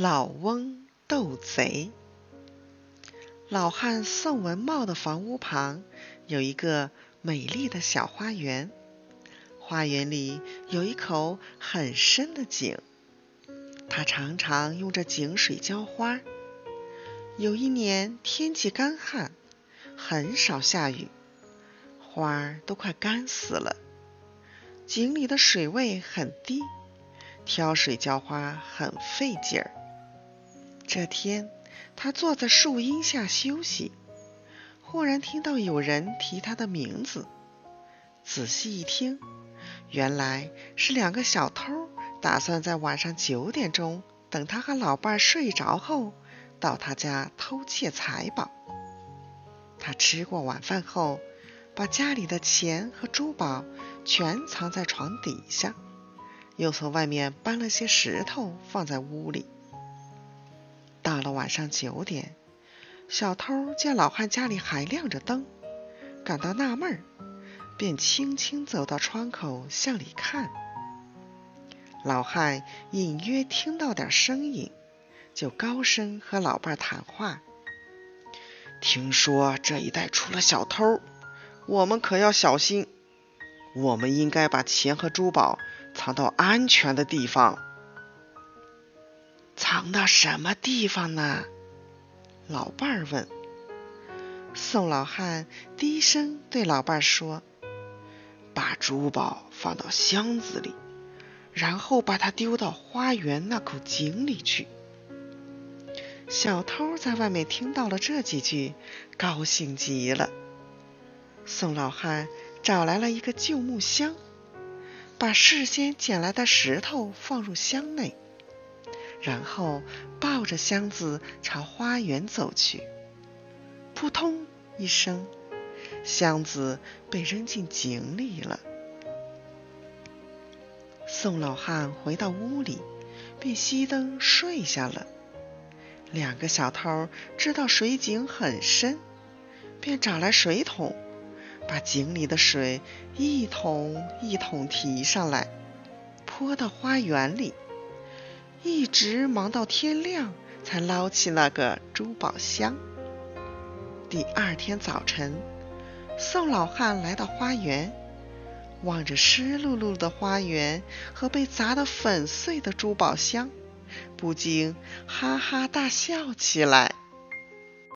老翁斗贼。老汉宋文茂的房屋旁有一个美丽的小花园，花园里有一口很深的井，他常常用这井水浇花。有一年天气干旱，很少下雨，花儿都快干死了，井里的水位很低，挑水浇花很费劲儿。这天，他坐在树荫下休息，忽然听到有人提他的名字。仔细一听，原来是两个小偷打算在晚上九点钟，等他和老伴睡着后，到他家偷窃财宝。他吃过晚饭后，把家里的钱和珠宝全藏在床底下，又从外面搬了些石头放在屋里。到了晚上九点，小偷见老汉家里还亮着灯，感到纳闷，便轻轻走到窗口向里看。老汉隐约听到点声音，就高声和老伴谈话：“听说这一带出了小偷，我们可要小心。我们应该把钱和珠宝藏到安全的地方。”藏到什么地方呢？老伴儿问。宋老汉低声对老伴儿说：“把珠宝放到箱子里，然后把它丢到花园那口井里去。”小偷在外面听到了这几句，高兴极了。宋老汉找来了一个旧木箱，把事先捡来的石头放入箱内。然后抱着箱子朝花园走去。扑通一声，箱子被扔进井里了。宋老汉回到屋里，便熄灯睡下了。两个小偷知道水井很深，便找来水桶，把井里的水一桶一桶提上来，泼到花园里。一直忙到天亮，才捞起那个珠宝箱。第二天早晨，宋老汉来到花园，望着湿漉漉的花园和被砸得粉碎的珠宝箱，不禁哈哈大笑起来。